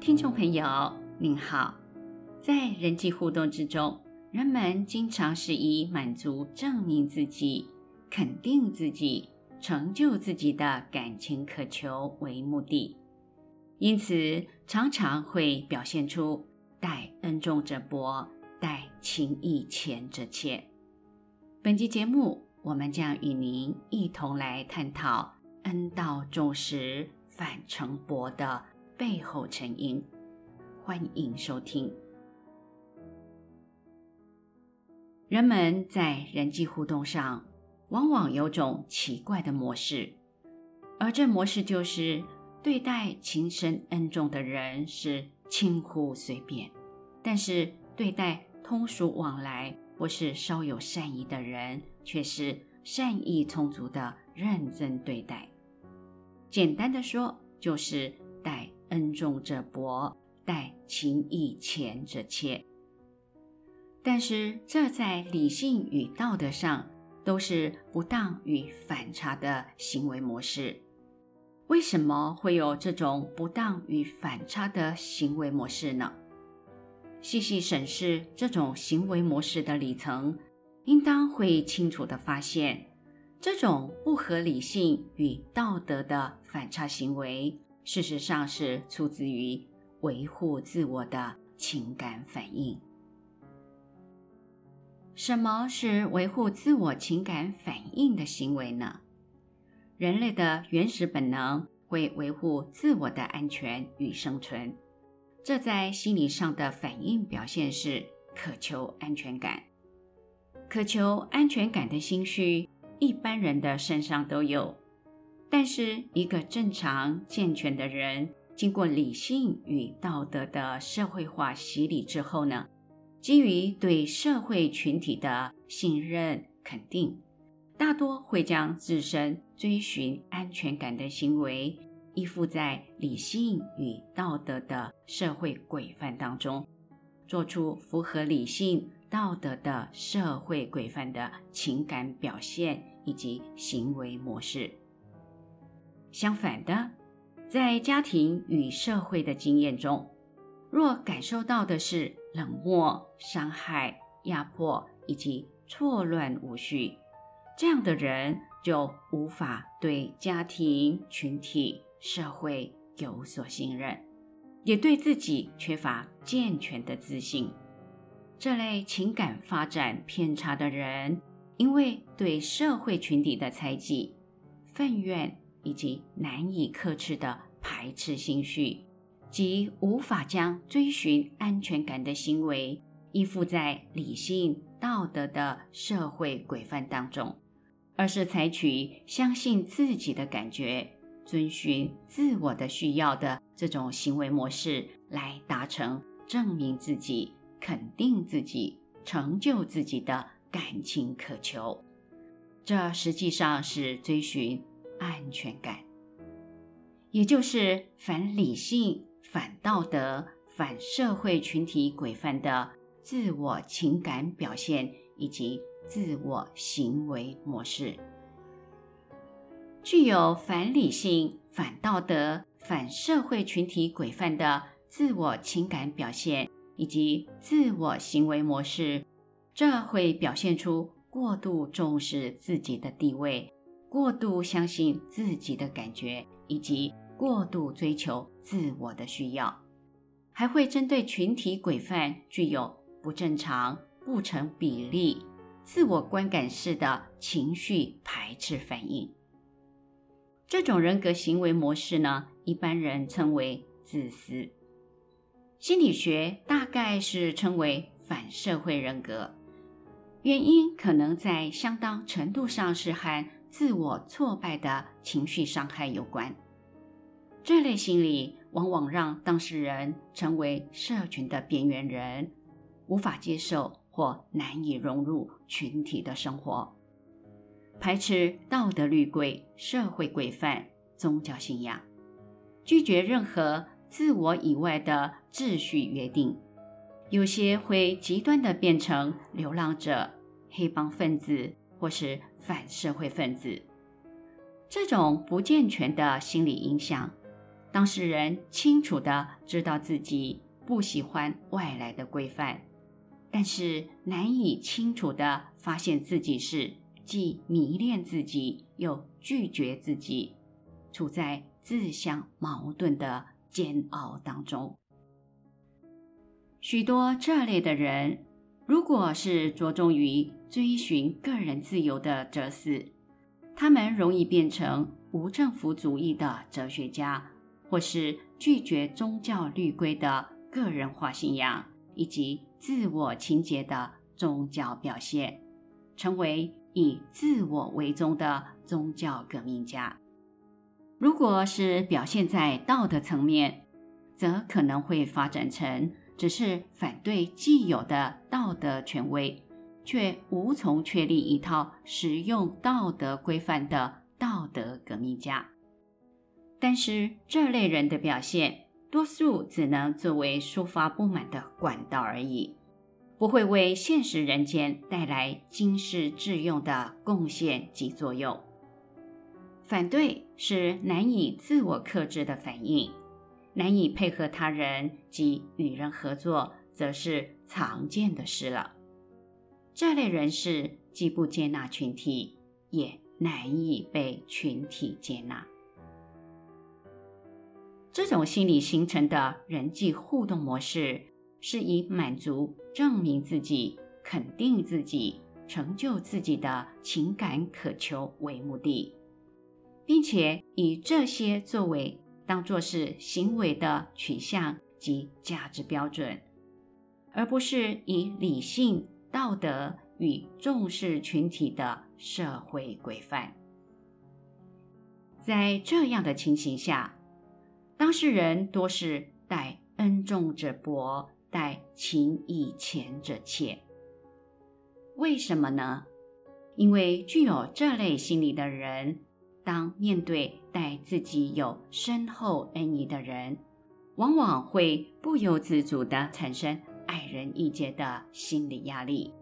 听众朋友您好，在人际互动之中，人们经常是以满足、证明自己、肯定自己、成就自己的感情渴求为目的，因此常常会表现出待恩重者薄，待情义浅者切。本集节目，我们将与您一同来探讨恩到重时反成薄的背后成因，欢迎收听。人们在人际互动上，往往有种奇怪的模式，而这模式就是对待情深恩重的人是轻忽随便，但是对待通俗往来或是稍有善意的人，却是善意充足的认真对待。简单的说，就是待恩重者薄，待情义浅者切。但是，这在理性与道德上都是不当与反差的行为模式。为什么会有这种不当与反差的行为模式呢？细细审视这种行为模式的里层，应当会清楚地发现，这种不合理性与道德的反差行为，事实上是出自于维护自我的情感反应。什么是维护自我情感反应的行为呢？人类的原始本能会维护自我的安全与生存，这在心理上的反应表现是渴求安全感。渴求安全感的心绪，一般人的身上都有。但是，一个正常健全的人，经过理性与道德的社会化洗礼之后呢，基于对社会群体的信任肯定，大多会将自身追寻安全感的行为依附在理性与道德的社会规范当中，做出符合理性。道德的社会规范的情感表现以及行为模式。相反的，在家庭与社会的经验中，若感受到的是冷漠、伤害、压迫以及错乱无序，这样的人就无法对家庭、群体、社会有所信任，也对自己缺乏健全的自信。这类情感发展偏差的人，因为对社会群体的猜忌、愤怨以及难以克制的排斥心绪，即无法将追寻安全感的行为依附在理性道德的社会规范当中，而是采取相信自己的感觉、遵循自我的需要的这种行为模式来达成证明自己。肯定自己、成就自己的感情渴求，这实际上是追寻安全感，也就是反理性、反道德、反社会群体规范的自我情感表现以及自我行为模式。具有反理性、反道德、反社会群体规范的自我情感表现。以及自我行为模式，这会表现出过度重视自己的地位，过度相信自己的感觉，以及过度追求自我的需要，还会针对群体规范具有不正常、不成比例、自我观感式的情绪排斥反应。这种人格行为模式呢，一般人称为自私。心理学大概是称为反社会人格，原因可能在相当程度上是和自我挫败的情绪伤害有关。这类心理往往让当事人成为社群的边缘人，无法接受或难以融入群体的生活，排斥道德律规、社会规范、宗教信仰，拒绝任何。自我以外的秩序约定，有些会极端地变成流浪者、黑帮分子或是反社会分子。这种不健全的心理影响，当事人清楚的知道自己不喜欢外来的规范，但是难以清楚的发现自己是既迷恋自己又拒绝自己，处在自相矛盾的煎熬当中。许多这类的人，如果是着重于追寻个人自由的哲思，他们容易变成无政府主义的哲学家，或是拒绝宗教律规的个人化信仰以及自我情结的宗教表现，成为以自我为宗的宗教革命家。如果是表现在道德层面，则可能会发展成。只是反对既有的道德权威，却无从确立一套实用道德规范的道德革命家。但是这类人的表现，多数只能作为抒发不满的管道而已，不会为现实人间带来经世致用的贡献及作用。反对是难以自我克制的反应。难以配合他人及与人合作，则是常见的事了。这类人士既不接纳群体，也难以被群体接纳。这种心理形成的人际互动模式，是以满足、证明自己、肯定自己、成就自己的情感渴求为目的，并且以这些作为。当作是行为的取向及价值标准，而不是以理性、道德与重视群体的社会规范。在这样的情形下，当事人多是待恩重者薄，待情义浅者切。为什么呢？因为具有这类心理的人。当面对待自己有深厚恩义的人，往往会不由自主地产生矮人一截的心理压力，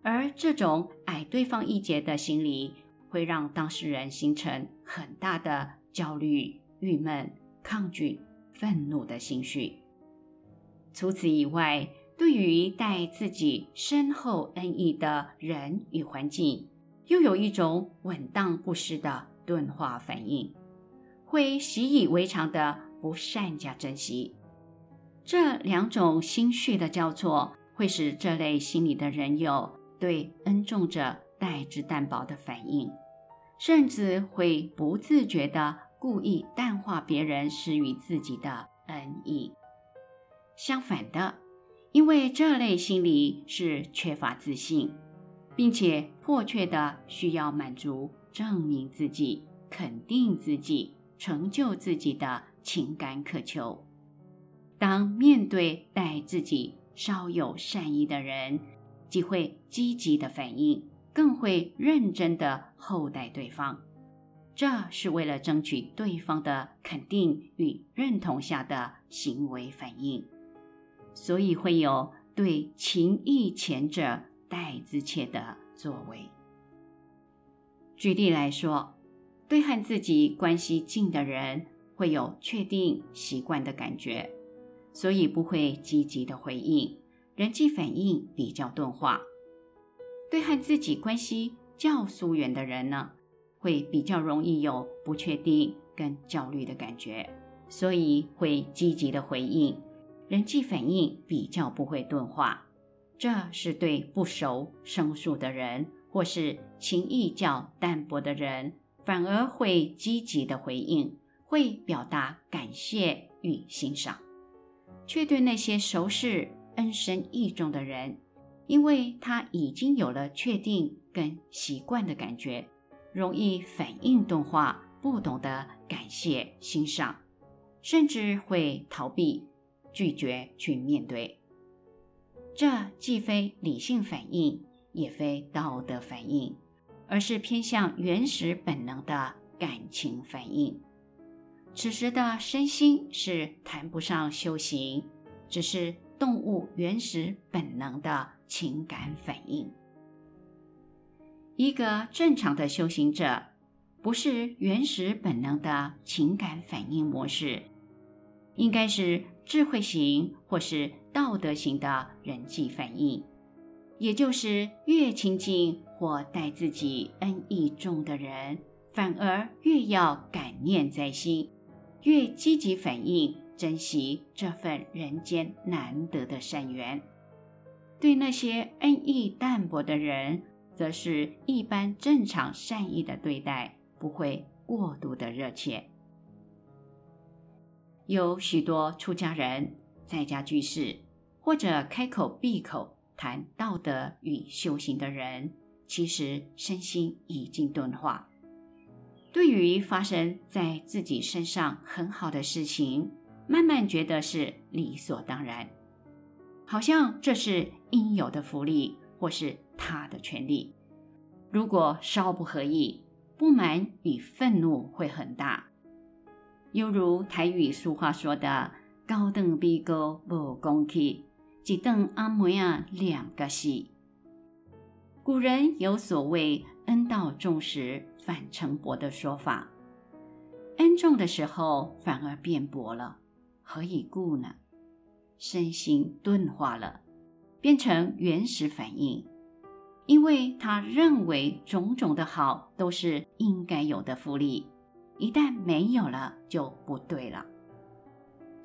而这种矮对方一截的心理，会让当事人形成很大的焦虑、郁闷、抗拒、愤怒的情绪。除此以外，对于待自己深厚恩义的人与环境，又有一种稳当不失的钝化反应，会习以为常的不善加珍惜。这两种心绪的交错，会使这类心理的人有对恩重者待之淡薄的反应，甚至会不自觉的故意淡化别人施予自己的恩义。相反的，因为这类心理是缺乏自信。并且迫切的需要满足、证明自己、肯定自己、成就自己的情感渴求。当面对待自己稍有善意的人，即会积极的反应，更会认真的厚待对方。这是为了争取对方的肯定与认同下的行为反应，所以会有对情义前者。待之切的作为。举例来说，对和自己关系近的人会有确定习惯的感觉，所以不会积极的回应，人际反应比较钝化。对和自己关系较疏远的人呢，会比较容易有不确定跟焦虑的感觉，所以会积极的回应，人际反应比较不会钝化。这是对不熟生疏的人，或是情谊较淡薄的人，反而会积极的回应，会表达感谢与欣赏；却对那些熟识、恩深义重的人，因为他已经有了确定跟习惯的感觉，容易反应钝化，不懂得感谢欣赏，甚至会逃避、拒绝去面对。这既非理性反应，也非道德反应，而是偏向原始本能的感情反应。此时的身心是谈不上修行，只是动物原始本能的情感反应。一个正常的修行者，不是原始本能的情感反应模式，应该是智慧型或是道德型的人际反应。也就是越亲近或待自己恩义重的人，反而越要感念在心，越积极反应，珍惜这份人间难得的善缘。对那些恩义淡薄的人，则是一般正常善意的对待。不会过度的热切。有许多出家人在家居士，或者开口闭口谈道德与修行的人，其实身心已经钝化。对于发生在自己身上很好的事情，慢慢觉得是理所当然，好像这是应有的福利，或是他的权利。如果稍不合意，不满与愤怒会很大，犹如台语俗话说的“高等逼高不公气，一等阿妹啊两个系”。古人有所谓“恩到重时反成薄”的说法，恩重的时候反而变薄了，何以故呢？身心钝化了，变成原始反应。因为他认为种种的好都是应该有的福利，一旦没有了就不对了。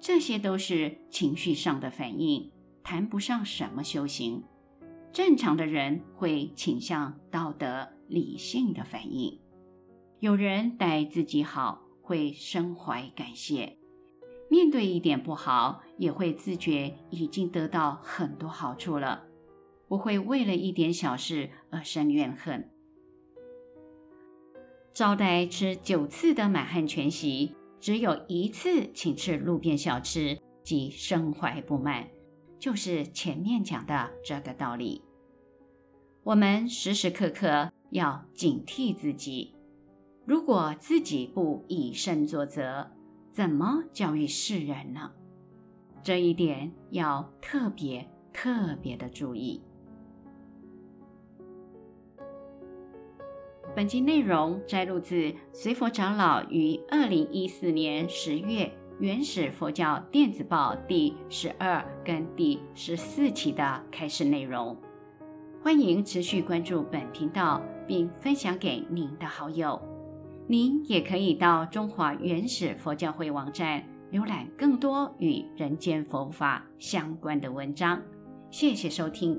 这些都是情绪上的反应，谈不上什么修行。正常的人会倾向道德理性的反应。有人待自己好，会深怀感谢；面对一点不好，也会自觉已经得到很多好处了。不会为了一点小事而生怨恨。招待吃九次的满汉全席，只有一次请吃路边小吃，即身怀不满，就是前面讲的这个道理。我们时时刻刻要警惕自己，如果自己不以身作则，怎么教育世人呢？这一点要特别特别的注意。本集内容摘录自随佛长老于二零一四年十月《原始佛教电子报》第十二跟第十四期的开示内容。欢迎持续关注本频道，并分享给您的好友。您也可以到中华原始佛教会网站浏览更多与人间佛法相关的文章。谢谢收听。